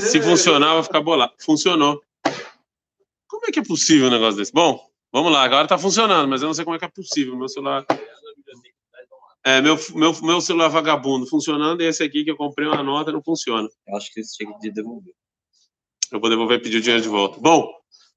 Se funcionar, vai ficar bolado. Funcionou. Como é que é possível um negócio desse? Bom, vamos lá. Agora está funcionando, mas eu não sei como é que é possível. Meu celular. É, meu, meu, meu celular vagabundo funcionando e esse aqui que eu comprei uma nota não funciona. Eu acho que você tinha que devolver. Eu vou devolver e pedir o dinheiro de volta. Bom,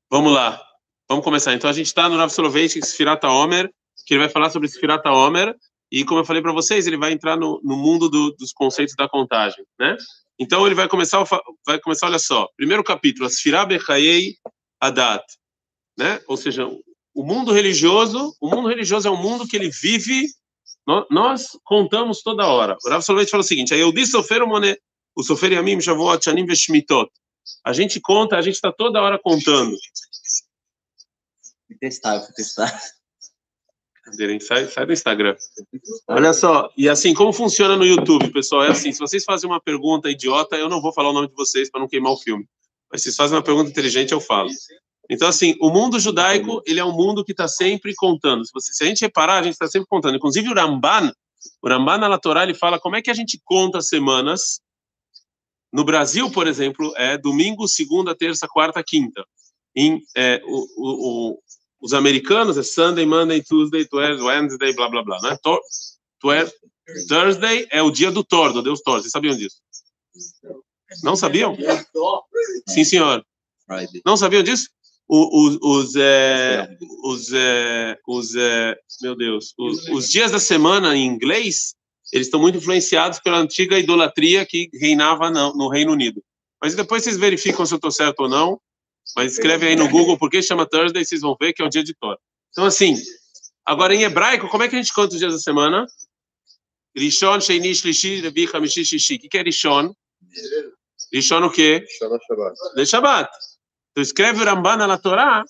vamos lá. Vamos começar. Então a gente está no Rav Soloveitch, Sfirata Omer, que ele vai falar sobre Sfirata Omer. E como eu falei para vocês, ele vai entrar no, no mundo do, dos conceitos da contagem, né? Então ele vai começar, vai começar, olha só, primeiro capítulo, Sfirah Bechayei Adat, né? Ou seja, o mundo religioso, o mundo religioso é um mundo que ele vive nós, contamos toda hora. O Rav Soloveitch fala o seguinte: aí eu disse o Sofer Yamim Shavuot Shanim Veshmitot. A gente conta, a gente está toda hora contando. Fui testar, fui testar. Sai, sai do Instagram. Olha só, e assim, como funciona no YouTube, pessoal? É assim: se vocês fazem uma pergunta idiota, eu não vou falar o nome de vocês para não queimar o filme. Mas se vocês fazem uma pergunta inteligente, eu falo. Então, assim, o mundo judaico, ele é um mundo que está sempre contando. Se, você, se, a gente reparar, a gente está sempre contando. Inclusive, o Ramban, o Ramban na Torá, ele fala como é que a gente conta semanas. No Brasil, por exemplo, é domingo, segunda, terça, quarta, quinta. Em, é, o, o, os americanos é Sunday, Monday, Tuesday, Wednesday, blá, blá, blá. Né? Tor, Thursday é o dia do Thor, do Deus Thor. Vocês sabiam disso? Não sabiam? Sim, senhor. Não sabiam disso? os, os, é, os, é, os é, meu Deus, os, os, dias da semana em inglês, eles estão muito influenciados pela antiga idolatria que reinava no, no Reino Unido. Mas depois vocês verificam se eu estou certo ou não. Mas escreve aí no Google por que chama Thursday, vocês vão ver que é o dia de Thor. Então, assim, agora em hebraico, como é que a gente conta os dias da semana? Rishon, Sheini, Shlishi, Revi, Hamishi, Shishi. O que é Rishon? Rishon o quê? Shabbat. De Shabbat. Então escreve o Ramban na Torá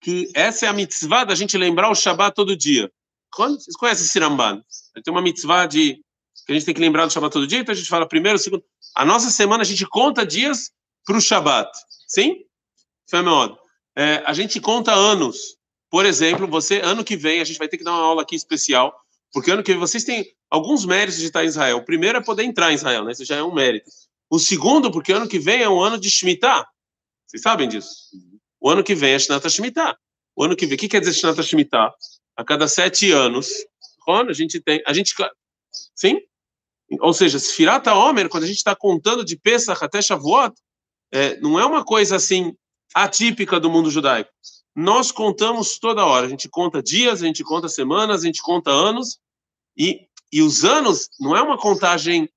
que essa é a mitzvah da gente lembrar o Shabat todo dia. Vocês conhecem esse Ramban? Tem uma mitzvah de que a gente tem que lembrar do Shabat todo dia, então a gente fala primeiro, segundo. A nossa semana a gente conta dias para o Shabat. Sim? É, a gente conta anos. Por exemplo, você, ano que vem, a gente vai ter que dar uma aula aqui especial, porque ano que vem vocês têm alguns méritos de estar em Israel. O primeiro é poder entrar em Israel, né? Isso já é um mérito. O segundo, porque ano que vem é um ano de Shemitah. Vocês sabem disso? O ano que vem é Shnata Shemitah. O ano que vem, o que quer dizer Shnata Shemitah? A cada sete anos, a gente tem, a gente, sim? Ou seja, Sfirata Omer, quando a gente está contando de Pesach até Shavuot, é, não é uma coisa assim atípica do mundo judaico. Nós contamos toda hora. A gente conta dias, a gente conta semanas, a gente conta anos. E, e os anos não é uma contagem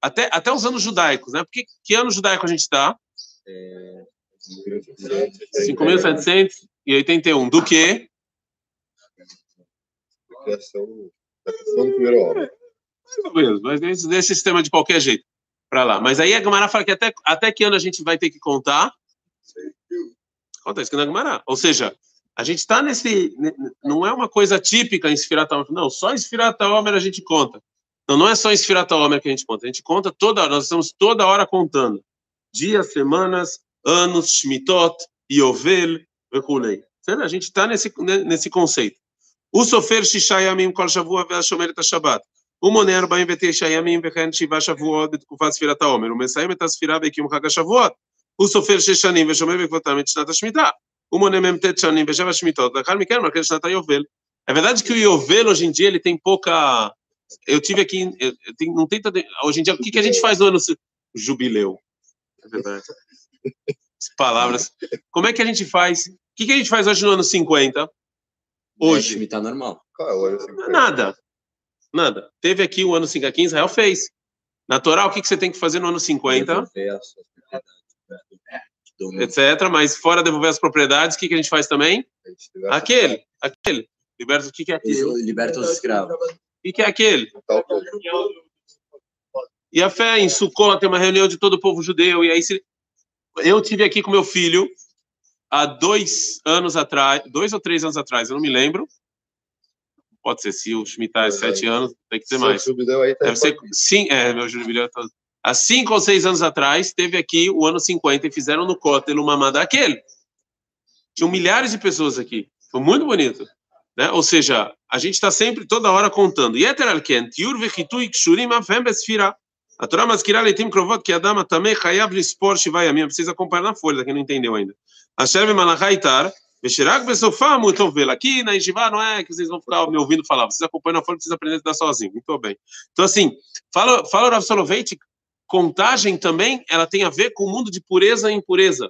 até, até os anos judaicos, né? Porque que ano judaico a gente está? 5.781. Do que? Do primeiro homem. Mas nesse, nesse sistema de qualquer jeito. Para lá. Mas aí a Gamara fala que até, até que ano a gente vai ter que contar? Está escrito na Gemara. Ou seja, a gente está nesse. Não é uma coisa típica em Esfirata Homer. Não, só em Sfirata Homer a gente conta. Então não é só em Sfirata Homer que a gente conta. A gente conta toda hora, nós estamos toda hora contando. Dias, semanas, anos, Shmitot, Yovel, Vekulei. Então, a gente está nesse, nesse conceito. O Sofer Shishayamim Kol Shavua Ve'ashomeret HaShabbat. O Moner Baim Vetei Shayamim Ve'chen Shiva Shavuot Betkufa Sfirata Homer. O Messayim Et HaSfirah Haga Chag הוא סופר שש שנים ושומר בעקבותם את שנת השמיטה. הוא מונה מ"ט שנים ושבע שמיטות, לאחר מכן מרכז שנת היובל. É verdade que o Yovel, hoje em dia, ele tem pouca... Eu tive aqui... Eu tenho, não tem... Hoje em dia, o que, que a gente faz no ano... Jubileu. É verdade. As palavras. Como é que a gente faz? O que, que a gente faz hoje no ano 50? Hoje. Tá normal. Nada. Nada. Teve aqui o ano 50, aqui Israel fez. Natural, o que, que você tem que fazer no ano 50? Etc. Mas fora devolver as propriedades, o que, que a gente faz também? Aquele. Aquele. Liberta o que, que é aquele? Liberta os escravos. O que, que é aquele? E a fé em Sukkot tem uma reunião de todo o povo judeu. E aí se... eu tive aqui com meu filho há dois anos atrás, dois ou três anos atrás, eu não me lembro. Pode ser se o Shemitah é sete anos, tem que ser mais. Tá Deve ser sim, é meu jubileu. Tá... Há cinco ou seis anos atrás teve aqui o ano 50 e fizeram no Kotel uma mamada aquele. Tinham milhares de pessoas aqui. Foi muito bonito. Né? Ou seja, a gente está sempre, toda hora contando. Yeter al-ken, tiur vechitui kshurim avem besfirah A Torá maskira leitim krovot que Adam também chayav lispor shiva yamim. Precisa acompanhar na folha, quem não entendeu ainda. Asher v'malachai Veshirak muito ver. Aqui na Yeshiva não é que vocês vão ficar me ouvindo falar, vocês acompanham na folha, vocês aprendem a dar sozinho. Muito bem. Então, assim, fala, fala Rav Soloveitch, contagem também, ela tem a ver com o mundo de pureza e impureza.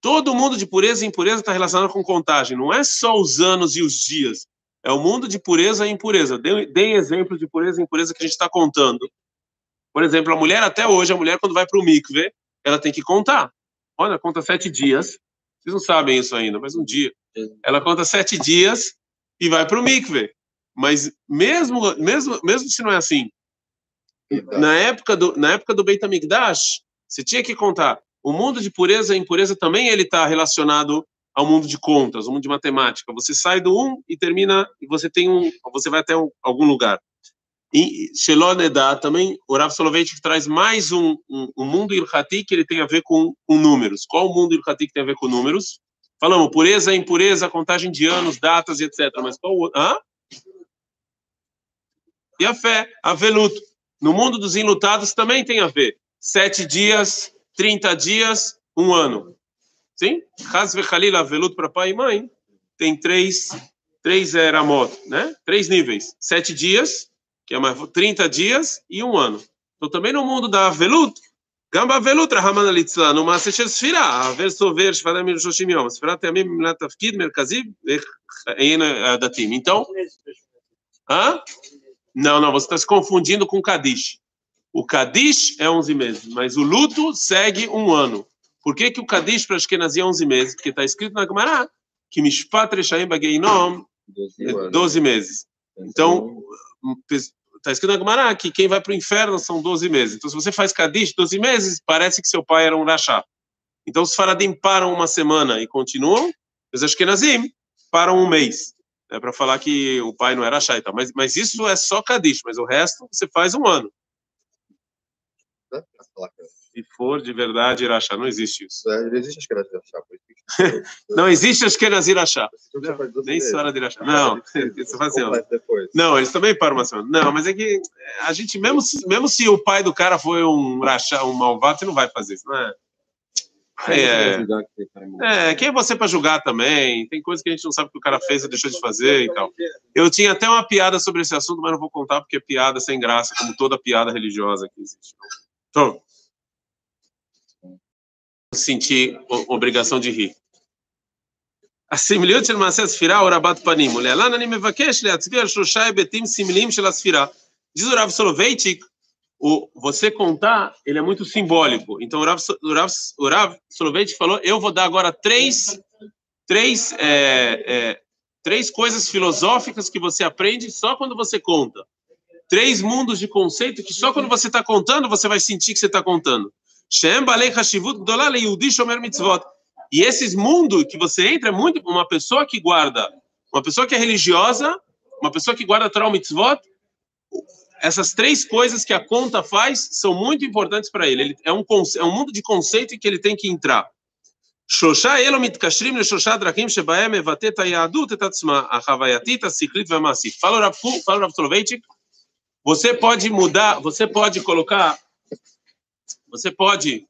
Todo mundo de pureza e impureza está relacionado com contagem. Não é só os anos e os dias. É o mundo de pureza e impureza. Deem exemplos de pureza e impureza que a gente está contando. Por exemplo, a mulher, até hoje, a mulher, quando vai para o mikve, ela tem que contar. Olha, conta sete dias. Vocês não sabem isso ainda, mas um dia. Ela conta sete dias e vai para o mikve. Mas mesmo, mesmo, mesmo se não é assim, na época do, na época do Beit HaMikdash, você tinha que contar. O mundo de pureza e impureza também ele está relacionado ao mundo de contas, ao mundo de matemática. Você sai do um e termina, e você tem um, você vai até um, algum lugar. E Shelonedá também, o Rav Soloveitch traz mais um, um, um mundo ilhati que ele tem a ver com, com números. Qual o mundo ilhati que tem a ver com números? Falamos pureza, impureza, contagem de anos, datas, etc. Mas qual o hã? E a fé, a veluto. No mundo dos enlutados também tem a ver. Sete dias, 30 dias, um ano. Sim? Hasve Khalil veluto para pai e mãe tem três, três eramot, né? Três níveis. Sete dias, que é mais 30 dias e um ano. Então também no mundo da veluto, Gamba veluto, Rahman alitzla, no Shel Sfira, haver sover Shvarim Mil Shoshim Yom, Sfira Temim Milat Tafkid Merkazi, Ein Datim. Então, hã? Não, não, você está se confundindo com Kadish. O Kadish é 11 meses, mas o luto segue um ano. Por que, que o Kadish para Ashkenazi é 11 meses? Porque está escrito na Gemara que Mishpat Reshaim Bageinom é 12 meses. Então, está escrito na Gemara que quem vai para o inferno são 12 meses. Então, se você faz Kadish 12 meses, parece que seu pai era um Rashá. Então, os Faradim param uma semana e continuam, os Ashkenazim param um mês é para falar que o pai não era chá e tal. Mas, mas isso é só Kadish, mas o resto você faz um ano. Se for de verdade Irachá, não existe isso. É, não existe Ashkenaz Irachá. não existe Ashkenaz Irachá. Nem senhora de Irachá. Não, você faz assim, Não, eles também param uma semana. Não, mas é que a gente, mesmo se, mesmo se o pai do cara foi um Rachá, um malvado, você não vai fazer isso, não é? É, é, quem é você para julgar também? Tem coisas que a gente não sabe que o cara fez e deixou de fazer e tal. Eu tinha até uma piada sobre esse assunto, mas não vou contar porque é piada sem graça, como toda piada religiosa que existe. Então, senti obrigação de rir. הסמליות של מעשה הספירה הוא רבת פנים, ולהלן אני מבקש להצביע על שלושה היבטים סמליים של הספירה. Diz o Rav Soloveitchik o você contar, ele é muito simbólico. Então, o Rav, o Rav, o Rav Soloveitch falou, eu vou dar agora três, três, é, é, três coisas filosóficas que você aprende só quando você conta. Três mundos de conceito que só quando você está contando, você vai sentir que você está contando. E esses mundos que você entra é muito uma pessoa que guarda, uma pessoa que é religiosa, uma pessoa que guarda Torah Mitzvot, essas três coisas que a conta faz são muito importantes para ele. ele é, um, é um mundo de conceito em que ele tem que entrar. Shosha elomit kashrim le shosha drakim shebaem evatet Yadut et atzma ahavayatit asiklit v'amasi. Fala Rav fala Rav Soloveitchik, você pode mudar, você pode colocar, você pode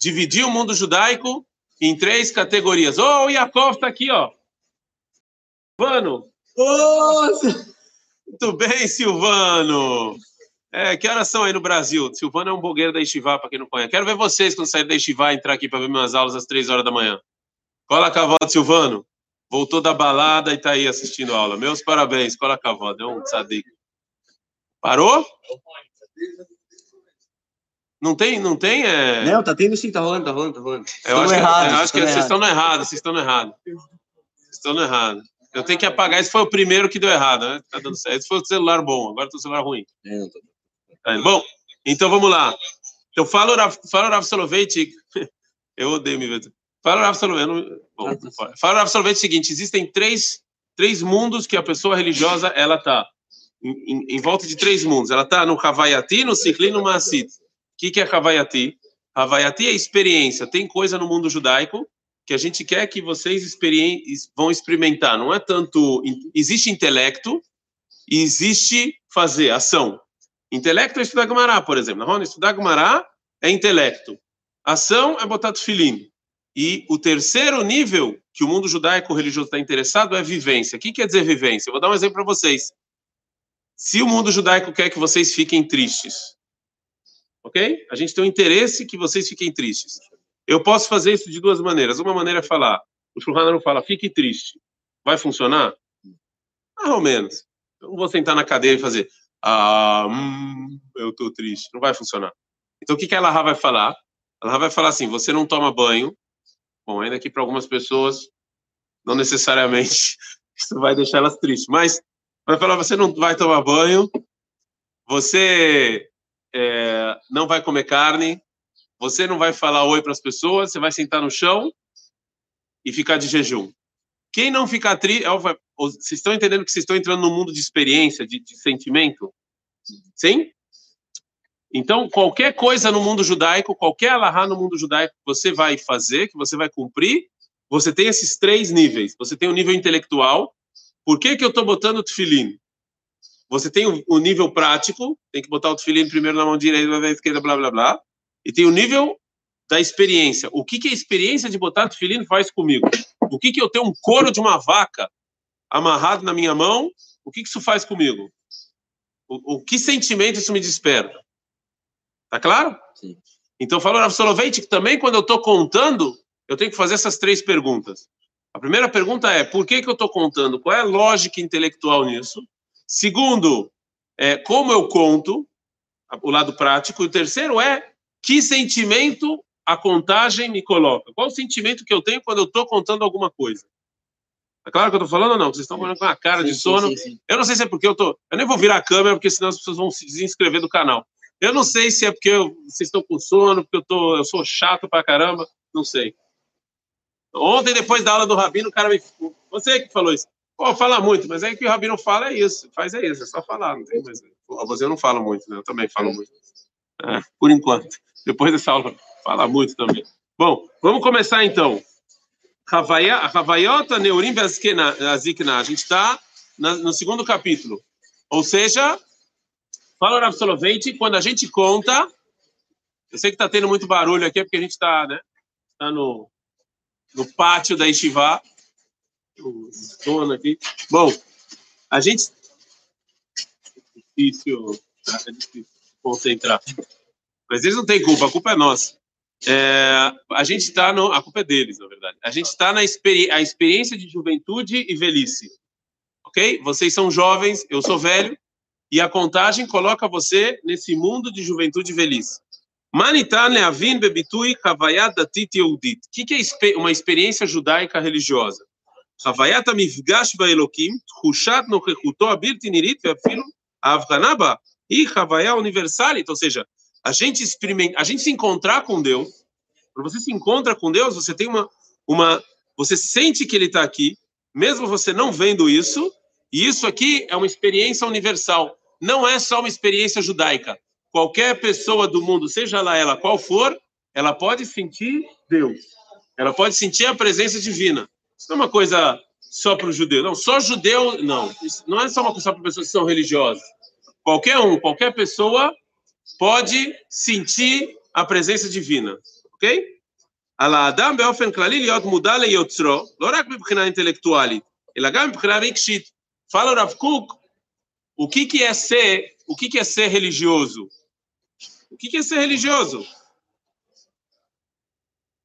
dividir o mundo judaico em três categorias. Oh, o Yakov está aqui, ó. Mano. Oh! Muito bem, Silvano. É, que horas são aí no Brasil? Silvano é um blogueiro da Estivá, para quem não conhece. Quero ver vocês quando sair da Estivá entrar aqui para ver minhas aulas às três horas da manhã. Cola cavalo, Silvano. Voltou da balada e está aí assistindo a aula. Meus parabéns. Cola cavalo. Deu um tzadik. Parou? Não tem, não tem? É... Não, tá tendo sim, tá rolando, tá rolando, tá rolando. Eu acho, errado, que, eu acho que vocês estão no errado, vocês estão no errado. Vocês estão no errado. Eu tenho que apagar. Esse foi o primeiro que deu errado, né? Tá dando certo. Esse foi o celular bom, agora tem o celular ruim. É, bom, então vamos lá. Então fala o Rav, fala o Rav Soloveitch. Eu odeio me ver. Fala o Rav Soloveitch. Bom, fala o Rav o seguinte: existem três, três mundos que a pessoa religiosa ela tá. Em, em, em volta de três mundos. Ela está no Havayati, no Sikli e no Maasit. O que, que é Havayati? Havayati é experiência. Tem coisa no mundo judaico que a gente quer que vocês vão experimentar. Não é tanto. Existe intelecto e existe fazer, ação. Intelecto é estudar Gumará, por exemplo. Não, estudar Gumará é intelecto. Ação é botar tefilim. E o terceiro nível que o mundo judaico religioso está interessado é vivência. O que quer dizer vivência? Eu vou dar um exemplo para vocês. Se o mundo judaico quer que vocês fiquem tristes, ok? A gente tem um interesse que vocês fiquem tristes. Eu posso fazer isso de duas maneiras. Uma maneira é falar, o Shulchan não fala, fique triste. Vai funcionar? Mais ou menos. Eu não vou sentar na cadeira e fazer, ah, hum, eu estou triste. Não vai funcionar. Então, o que, que a Laha vai falar? Ela vai falar assim, você não toma banho. Bom, ainda que para algumas pessoas, não necessariamente isso vai deixar elas tristes, mas vai falar, você não vai tomar banho, você é, não vai comer carne, você não vai falar oi para as pessoas, você vai sentar no chão e ficar de jejum. Quem não ficar triste, é vocês estão entendendo que vocês estão entrando num mundo de experiência, de, de sentimento? Sim? Então, qualquer coisa no mundo judaico, qualquer alahá no mundo judaico que você vai fazer, que você vai cumprir, você tem esses três níveis. Você tem o nível intelectual. Por que, que eu estou botando o tefilim? Você tem o, o, nível prático, tem que botar o tefilim primeiro na mão direita, na esquerda, blá, blá, blá. E tem o nível da experiência. O que, que a experiência de botar tefilim faz comigo? O que, que eu tenho um couro de uma vaca amarrado na minha mão? O que, que isso faz comigo? O, o que sentimento isso me desperta? Tá claro? Sim. Então, falou absolutamente que também quando eu estou contando, eu tenho que fazer essas três perguntas. A primeira pergunta é: por que, que eu estou contando? Qual é a lógica intelectual nisso? Segundo, é, como eu conto, o lado prático. E o terceiro é: que sentimento a contagem me coloca? Qual o sentimento que eu tenho quando eu estou contando alguma coisa? É claro que eu estou falando ou não? Vocês estão falando com a cara sim, de sono. Sim, sim, eu não sei se é porque eu tô. Eu nem vou virar a câmera, porque senão as pessoas vão se desinscrever do canal. Eu não sei se é porque eu, vocês estão com sono, porque eu, tô, eu sou chato pra caramba, não sei. Ontem, depois da aula do Rabino, o cara me. Você que falou isso. Pô, fala muito, mas aí que o Rabino fala é isso. Faz é isso, é só falar, não tem mais. Você não fala muito, né? Eu também falo muito. É, por enquanto. Depois dessa aula, fala muito também. Bom, vamos começar então. Havaiota Neurim Azikna. A gente está no segundo capítulo. Ou seja, Fala, Rav Soloveitch, quando a gente conta, eu sei que está tendo muito barulho aqui, porque a gente está né, tá no, no pátio da Estivá, o dono aqui. Bom, a gente... É difícil, é difícil concentrar. Mas eles não têm culpa, a culpa é nossa. É, a gente está no, a culpa é deles, na verdade. A gente está na experi a experiência de juventude e velhice, ok? Vocês são jovens, eu sou velho e a contagem coloca você nesse mundo de juventude e velhice. Manitan leavin bebitui havayat datit yehudit. O que é uma experiência judaica religiosa? Havayat המפגש באלוקים, תחושת נוכחותו הבלתי נראית ואפילו ההבחנה בה היא חוויה אוניברסלית, ou seja, a gente experimenta, a gente se encontrar com Deus, quando você se encontra com Deus, você tem uma, uma você sente que ele está aqui, mesmo você não vendo isso, e isso aqui é uma experiência universal. Não é só uma experiência judaica. Qualquer pessoa do mundo, seja lá ela qual for, ela pode sentir Deus. Ela pode sentir a presença divina. Isso não é uma coisa só para o judeu. Não, só judeu, não. Isso não é só uma coisa para pessoas que são religiosas. Qualquer um, qualquer pessoa pode sentir a presença divina. Ok? על האדם באופן כללי להיות מודע ליוצרו, לא רק מבחינה אינטלקטואלית, אלא גם מבחינה רגשית. Fala Rav Kuk, o que, que é ser, o que, que é ser religioso? O que, que é ser religioso?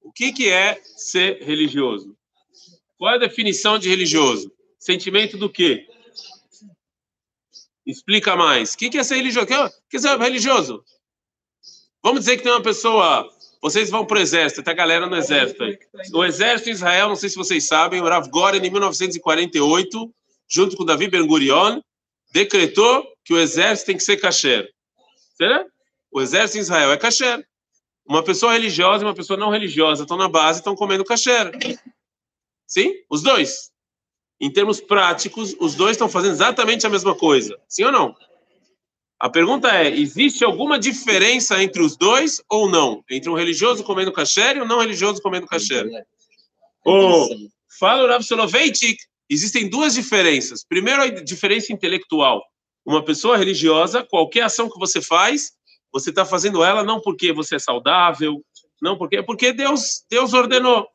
O que, que é ser religioso? Qual é a definição de religioso? Sentimento do quê? Explica mais. O que, que é ser religioso? O que é ser religioso? Vamos dizer que tem uma pessoa. Vocês vão para o exército, tem a galera no exército. O exército de Israel, não sei se vocês sabem, o Rav Goren, em 1948, junto com Davi Ben Gurion, decretou que o exército tem que ser kasher. Certo? O exército em Israel é kasher. Uma pessoa religiosa e uma pessoa não religiosa estão na base e estão comendo kasher. Sim? Os dois. Em termos práticos, os dois estão fazendo exatamente a mesma coisa. Sim ou não? A pergunta é: existe alguma diferença entre os dois ou não? Entre um religioso comendo kasher e um não religioso comendo kasher? Ou, fala o Rav Soloveitchik Existem duas diferenças. Primeiro, a diferença intelectual. Uma pessoa religiosa, qualquer ação que você faz, você está fazendo ela não porque você é saudável, não porque é porque Deus Deus ordenou.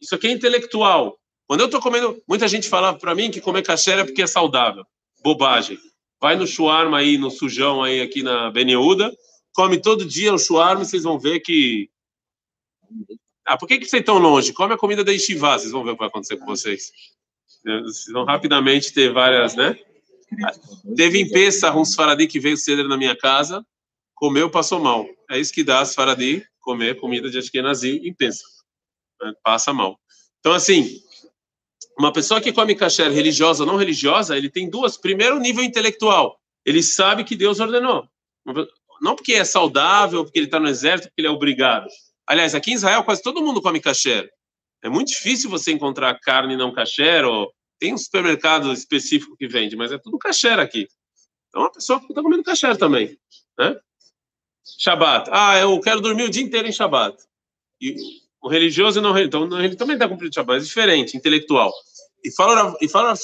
Isso aqui é intelectual. Quando eu estou comendo, muita gente fala para mim que comer kasher é porque é saudável. Bobagem. Vai no shawarma aí, no sujão aí aqui na Beneuda, come todo dia o shawarma e vocês vão ver que ah, por que, que vocês estão longe? Come a comida da Ishivá, vocês vão ver o que vai acontecer com vocês. Vocês vão rapidamente ter várias, né? Teve em Pessah um Faradi que veio ceder na minha casa, comeu, passou mal. É isso que dá as Faradi comer comida de Ashkenazi em Pessah. Né? Passa mal. Então, assim, uma pessoa que come kasher religiosa ou não religiosa, ele tem duas. Primeiro, nível intelectual. Ele sabe que Deus ordenou. Não porque é saudável, porque ele está no exército, porque ele é obrigado. Aliás, aqui em Israel quase todo mundo come kasher. É muito difícil você encontrar carne não kasher, ou tem um supermercado específico que vende, mas é tudo kasher aqui. Então, a pessoa está comendo kasher também, né? Shabbat. Ah, eu quero dormir o dia inteiro em Shabbat. E o religioso não então ele também está cumprindo Shabbat, é diferente, intelectual. E fala, e fala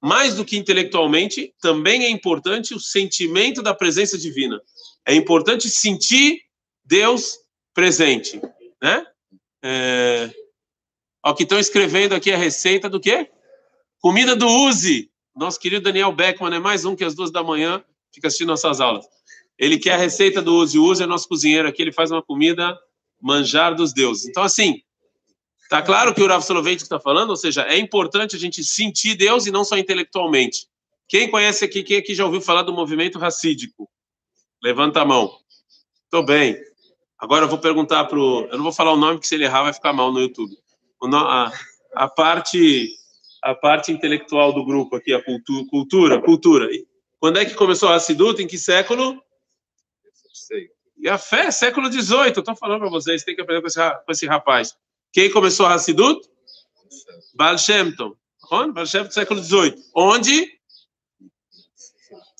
mais do que intelectualmente, também é importante o sentimento da presença divina. É importante sentir Deus presente, né? É... Ó, que estão escrevendo aqui a receita do quê? Comida do Uzi. Nosso querido Daniel Beckman é mais um que às duas da manhã fica assistindo nossas aulas. Ele quer a receita do Uzi. O Uzi é nosso cozinheiro aqui, ele faz uma comida manjar dos deuses. Então, assim, tá claro que o Rav Soloveitch está falando, ou seja, é importante a gente sentir Deus e não só intelectualmente. Quem conhece aqui, quem aqui já ouviu falar do movimento racídico? Levanta a mão. Tô bem. Agora eu vou perguntar para o. Eu não vou falar o nome, porque se ele errar vai ficar mal no YouTube. No... A, a, parte, a parte intelectual do grupo aqui, a cultu... cultura, cultura. Quando é que começou a Hasidut? Em que século? Sei. E a fé, século XVIII. Eu estou falando para vocês, tem que aprender com esse, com esse rapaz. Quem começou a Hassidut? Baal Shem Tov. Baal Shem século XVIII. Onde?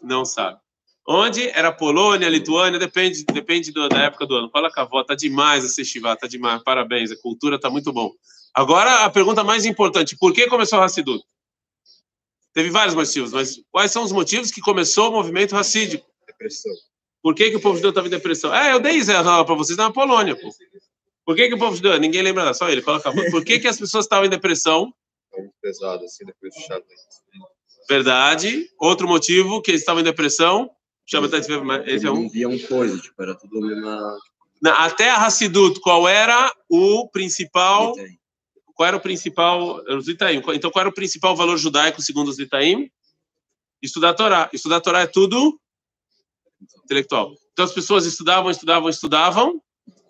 Não sabe. Onde era Polônia, Lituânia, depende, depende da época do ano. Fala com a avó, tá demais esse festival, tá demais, parabéns, a cultura tá muito bom. Agora, a pergunta mais importante, por que começou o Hassidut? Teve vários motivos, mas quais são os motivos que começou o movimento racídico? Depressão. Por que, que o povo judeu estava em depressão? É, eu dei isso para vocês na Polônia, pô. Por que, que o povo judeu, ninguém lembra, só ele, coloca Por que, que as pessoas estavam em depressão? Muito pesado, assim, depois do chá. Verdade. Outro motivo que eles estavam em depressão, chama esse é um. Não via um coisa, tipo, era tudo uma. Na, até a Hassidut, qual era o principal. Qual era o principal. Os Itaim. Então, qual era o principal valor judaico segundo os Itaim? Estudar a Torá. Estudar a Torá é tudo intelectual. Então, as pessoas estudavam, estudavam, estudavam,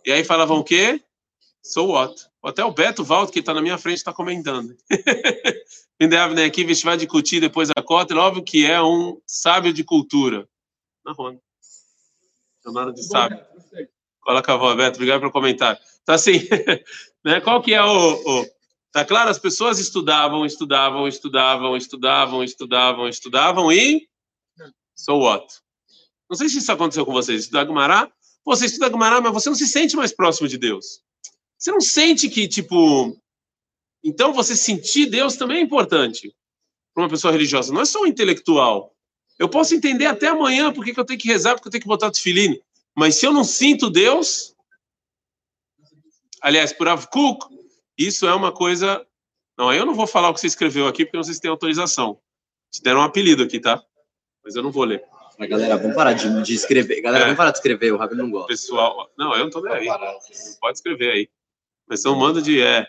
e aí falavam o quê? So what? Até o Beto Valdo, que está na minha frente, está comentando. Vindavne aqui, vai discutir depois da cota, óbvio que é um sábio de cultura na Ronda. Chamado de sábio. Coloca a voz, Beto, obrigado pelo comentário. Então, assim, né, qual que é o, o... Tá claro? As pessoas estudavam, estudavam, estudavam, estudavam, estudavam, estudavam e... So what? Não sei se isso aconteceu com vocês. Estudar Gumará, você estuda Gumará, mas você não se sente mais próximo de Deus. Você não sente que, tipo... Então, você sentir Deus também é importante para uma pessoa religiosa. Não é só um intelectual. Eu posso entender até amanhã porque que eu tenho que rezar, porque eu tenho que botar tefiline. Mas se eu não sinto Deus, aliás, por Avkuk, isso é uma coisa. Não, eu não vou falar o que você escreveu aqui, porque não sei se tem autorização. Te deram um apelido aqui, tá? Mas eu não vou ler. Mas, galera, vamos parar de, de escrever. Galera, é. vamos parar de escrever, o Rabi não gosta. Pessoal, não, eu não tô nem aí. Pode escrever aí. Mas são um mando de. É,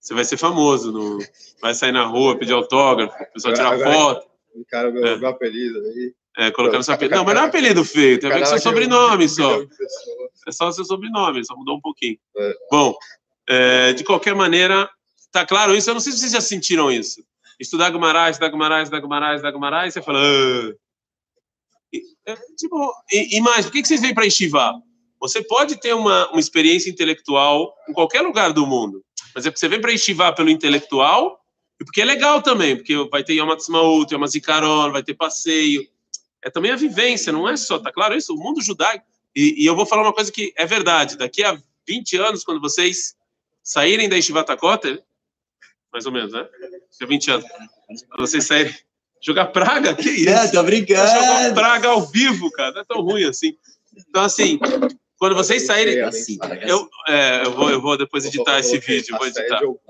você vai ser famoso, no, vai sair na rua, pedir autógrafo, o pessoal tirar foto. O cara meu, é. meu apelido aí. É, colocando seu apelido. Não, mas não é apelido feio, tem a ver com seu sobrenome só. É só seu sobrenome, só mudou um pouquinho. É. Bom, é, de qualquer maneira, tá claro isso? Eu não sei se vocês já sentiram isso. Estudar Gumarás, estudar Gumarás, estudar Gumarás, estudar Gumarás, você fala. Ah. É, tipo, e, e, mais, por que, que vocês vêm para estivar? Você pode ter uma, uma experiência intelectual em qualquer lugar do mundo, mas é porque você vem para estivar pelo intelectual e porque é legal também, porque vai ter Yom Ha'atzmaut, Yom vai ter passeio. É também a vivência, não é só, tá claro isso? O mundo judaico. E, e, eu vou falar uma coisa que é verdade. Daqui a 20 anos, quando vocês saírem da Yeshivat mais ou menos, né? Daqui a 20 anos. Quando vocês saírem, Jogar praga? Que isso? É, tô brincando. Jogar praga ao vivo, cara. Não é tão ruim assim. Então, assim, quando vocês saírem. Assim, Eu, é, eu, vou, eu vou depois editar esse vídeo, vou editar. assédio.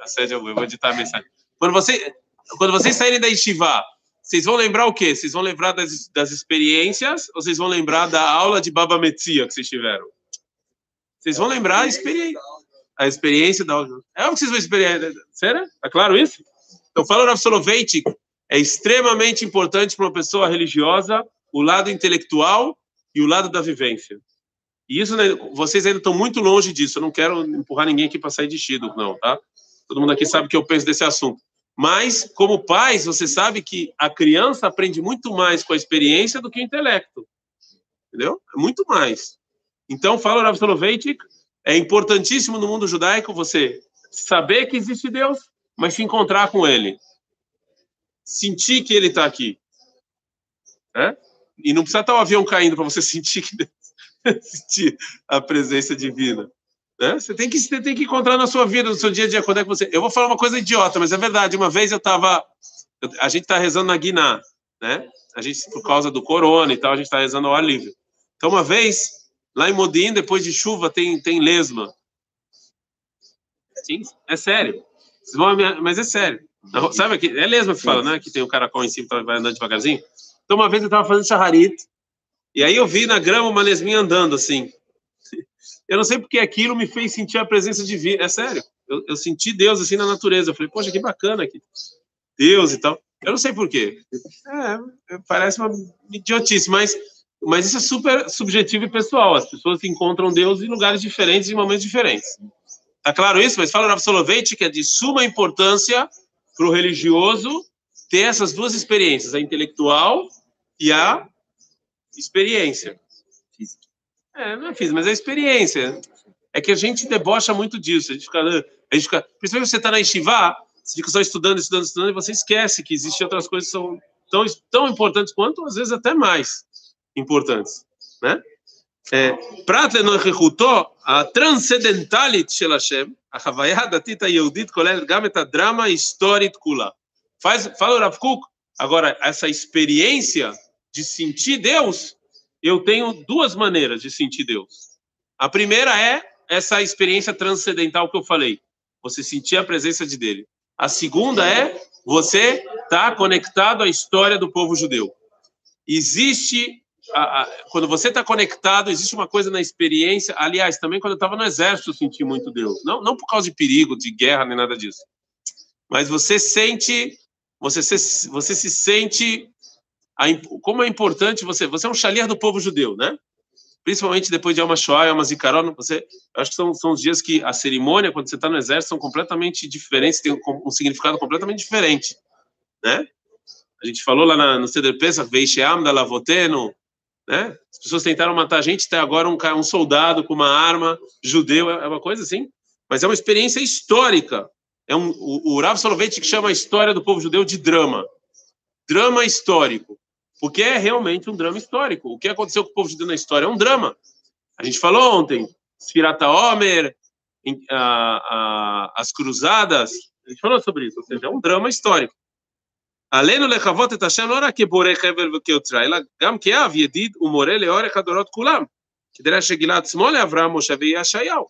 Assédio, eu vou editar a mensagem. Quando, você, quando vocês saírem da Yeshiva, vocês vão lembrar o quê? Vocês vão lembrar das, das experiências ou vocês vão lembrar da aula de Baba Metzia que vocês tiveram? Vocês vão lembrar a experiência. A experiência da aula. É o que vocês vão experimentar. Sério? Tá claro isso? Então, falando Rav Soloveitchik, é extremamente importante para uma pessoa religiosa o lado intelectual e o lado da vivência. E isso, né, vocês ainda estão muito longe disso. Eu não quero empurrar ninguém aqui para sair de Shido, não, tá? Todo mundo aqui sabe o que eu penso desse assunto. Mas, como pais, você sabe que a criança aprende muito mais com a experiência do que o intelecto. Entendeu? Muito mais. Então, fala Rav Soloveitchik, é importantíssimo no mundo judaico você saber que existe Deus, mas se encontrar com Ele. Sentir que Ele está aqui. E não precisa estar o avião caindo para você sentir, que sentir a presença divina. Você tem que você tem que encontrar na sua vida, no seu dia a dia, quando é que você. Eu vou falar uma coisa idiota, mas é verdade. Uma vez eu estava, a gente está rezando na Guiná, né? A gente por causa do corona e tal, a gente está rezando ao ar livre. Então uma vez lá em Modim, depois de chuva tem tem lesma. Sim, é sério. Vão Mas é sério. Na rua- Sabe que é lesma que fala, né? Que tem o caracol em cima, então vai andando devagarzinho. Então uma vez eu estava fazendo chaharit e aí eu vi na grama uma lesminha andando assim. Eu não sei porque aquilo me fez sentir a presença divina. É sério. Eu, eu senti Deus assim na natureza. Eu falei, poxa, que bacana aqui. Deus e tal. Eu não sei porquê. É, parece uma idiotice, mas, mas isso é super subjetivo e pessoal. As pessoas encontram Deus em lugares diferentes, em momentos diferentes. Tá claro isso? Mas fala na Absolvente que é de suma importância para o religioso ter essas duas experiências, a intelectual e a experiência. É, não é física, mas é experiência. É que a gente debocha muito disso. A gente fica, a gente fica principalmente você está na Yeshiva, você fica só estudando, estudando, estudando, e você esquece que existem outras coisas que são tão, tão importantes quanto, às vezes, até mais importantes. Né? פרט לנוכחותו הטרנסצדנטלית של השם, החוויה הדתית היהודית כוללת גם את הדרמה ההיסטורית כולה. Faz, fala o Rav Kuk, agora, essa experiência de sentir Deus, eu tenho duas maneiras de sentir Deus. A primeira é essa experiência transcendental que eu falei, você sentir a presença de dele. A segunda é você estar tá conectado à história do povo judeu. Existe, a, a, quando você está conectado, existe uma coisa na experiência. Aliás, também quando eu estava no exército, eu senti muito Deus. Não, não por causa de perigo, de guerra, nem nada disso. Mas você sente, você se, você se sente a, como é importante você. Você é um chalier do povo judeu, né? Principalmente depois de Alma Shoah, Alma Zikaron, você, acho que são, são os dias que a cerimônia, quando você está no exército, são completamente diferentes, tem um, um, significado completamente diferente, né? A gente falou lá na, no Pesach, Veisheam da Lavoteno, né? As pessoas tentaram matar a gente, até agora um, um soldado com uma arma, judeu, é uma coisa assim, mas é uma experiência histórica. É um, o, o Rav chama a história do povo judeu de drama. Drama histórico. Porque é realmente um drama histórico. O que aconteceu com o povo judeu na história é um drama. A gente falou ontem, Sfirata Omer, a, a, as cruzadas, a gente falou sobre isso, ou seja, é um drama histórico. עלינו לחוות את השם לא רק כבורא חבל וכיוצרה, אלא גם כאב, ידיד ומורה לאורך הדורות כולם. כדרך שגילה עצמו לאברהם, משה וישעיהו.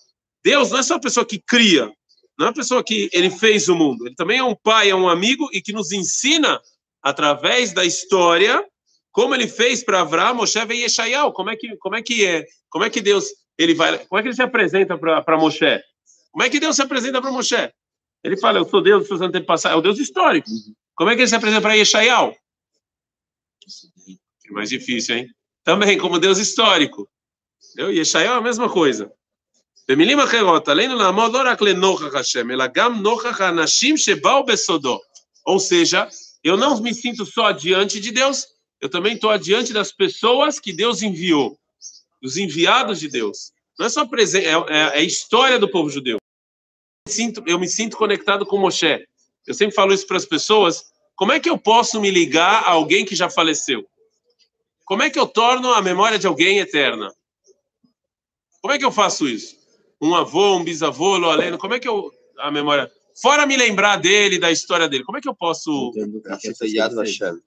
Deus não é só a pessoa que cria, não é a pessoa que ele fez o mundo. Ele também é um pai, é um amigo e que nos ensina através da história como ele fez para Abraão, Moshe e Yeshayahu, como é que como é que é, como é que Deus ele vai, como é que ele se apresenta para para Moshe? Como é que Deus se apresenta para Moshe? Ele fala, eu sou Deus dos seus antepassados, é o Deus histórico. Como é que ele se apresenta para Yeshayahu? É mais difícil, hein? Também como Deus histórico. Eu Yeshayahu é a mesma coisa. במילים אחרות, עלינו לעמוד לא רק לנוכח השם, אלא גם נוכח האנשים שבאו בסודו. Ou seja, eu não me sinto só diante de Deus, eu também estou adiante das pessoas que Deus enviou, dos enviados de Deus. Não é só presente, é, é, é, a história do povo judeu. Eu me, sinto, eu me sinto conectado com Moshe. Eu sempre falo isso para as pessoas. Como é que eu posso me ligar a alguém que já faleceu? Como é que eu torno a memória de alguém eterna? Como é que eu faço isso? Um avô, um bisavô, Loaleno, como é que eu a memória? Fora me lembrar dele, da história dele, como é que eu posso. Aceita Yad Vashem.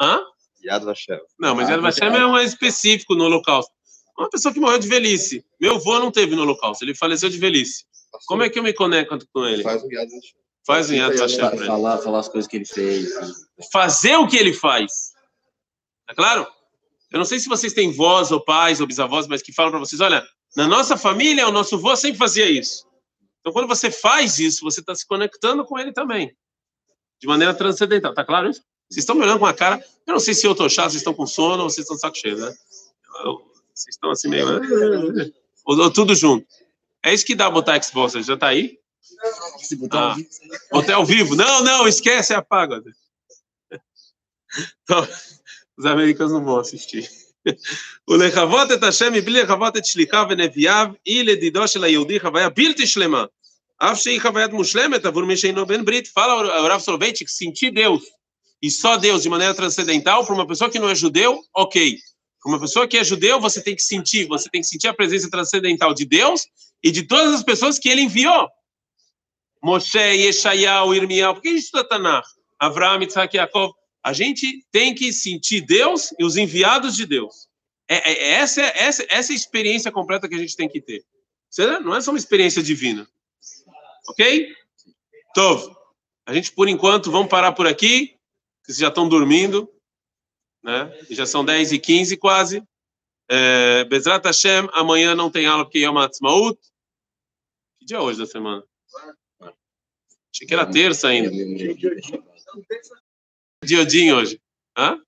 Hã? Yad Vashem. Não, mas Yad Vashem é um específico no Holocausto. Uma pessoa que morreu de velhice. Meu avô não teve no Holocausto, ele faleceu de velhice. Como é que eu me conecto com ele? Faz o Yad Vashem. Faz pra ele. Falar, falar as coisas que ele fez. Fazer o que ele faz. Tá claro? Eu não sei se vocês têm vós ou pais ou bisavós, mas que falam para vocês, olha, na nossa família, o nosso avô sempre fazia isso. Então, quando você faz isso, você está se conectando com ele também. De maneira transcendental. Tá claro isso? Vocês estão me olhando com a cara. Eu não sei se eu tô chato, vocês estão com sono ou vocês estão saco cheio, né? Vocês estão assim meio. Ou, ou tudo junto. É isso que dá botar Xbox. Já tá aí? Se botar ah, ao vivo. Né? Botar ao vivo. Não, não, esquece, apaga. Então, os americanos não vão assistir. O lechavot et Hashem, bli lechavot et shlichav veneviav, e ledido shel hayehudi havaya bilti shlema. Af shei havayat mushlemet, avur misheino ben brit. Fala o Rav Soloveitchik, sentir Deus, e só Deus de maneira transcendental, para uma pessoa que não é judeu, ok. Para uma pessoa que é judeu, você tem que sentir, você tem que sentir a presença transcendental de Deus e de todas as pessoas que ele enviou. Moshe, Yeshayahu, Irmiel, por que a gente estuda Tanakh? Avraham, Isaac, Yaakov. A gente tem que sentir Deus e os enviados de Deus. É, é- é essa, é- essa, essa é a experiência completa que a gente tem que ter. Você não é só uma experiência divina. Ok? Tov. A gente, por enquanto, vamos parar por aqui, que vocês já estão dormindo. Né? Já são 10 e 15 quase. É, Bezrat Hashem, amanhã não tem aula porque é Ha'atzmaut. Que dia é hoje da semana? Achei que era terça ainda. Diodinho hoje. Hã?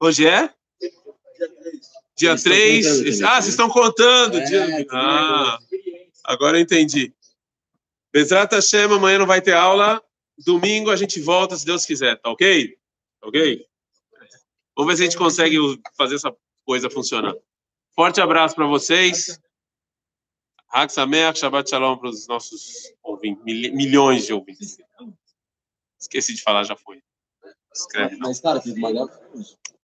Hoje é? Dia Eles estão 3. contando também. Ah, vocês estão contando. É, Ah, agora eu entendi. Bezrat Hashem, amanhã não vai ter aula. Domingo a gente volta, se Deus quiser, tá ok? Tá Ok? Vamos ver se a gente consegue fazer essa coisa funcionar. Forte abraço para vocês. Hag Sameach, Shabbat Shalom para os nossos ouvintes, mil- milhões de ouvintes. Esqueci de falar, já foi. Escreve. Mas, cara, teve uma.